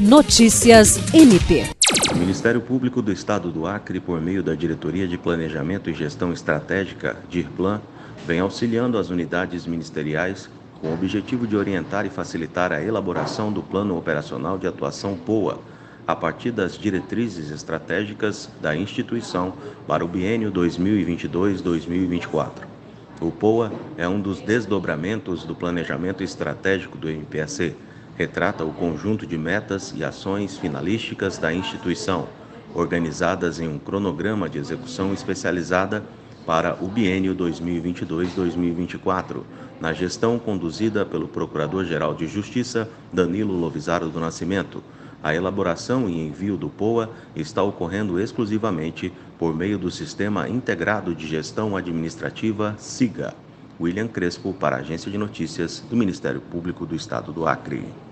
Notícias MP. O Ministério Público do Estado do Acre, por meio da Diretoria de Planejamento e Gestão Estratégica, DIRPLAN, vem auxiliando as unidades ministeriais com o objetivo de orientar e facilitar a elaboração do Plano Operacional de Atuação POA, a partir das diretrizes estratégicas da instituição para o biênio 2022-2024. O POA é um dos desdobramentos do planejamento estratégico do MPAC retrata o conjunto de metas e ações finalísticas da instituição, organizadas em um cronograma de execução especializada para o biênio 2022-2024, na gestão conduzida pelo Procurador-Geral de Justiça Danilo Lovisaro do Nascimento. A elaboração e envio do POA está ocorrendo exclusivamente por meio do Sistema Integrado de Gestão Administrativa SIGA. William Crespo, para a Agência de Notícias do Ministério Público do Estado do Acre.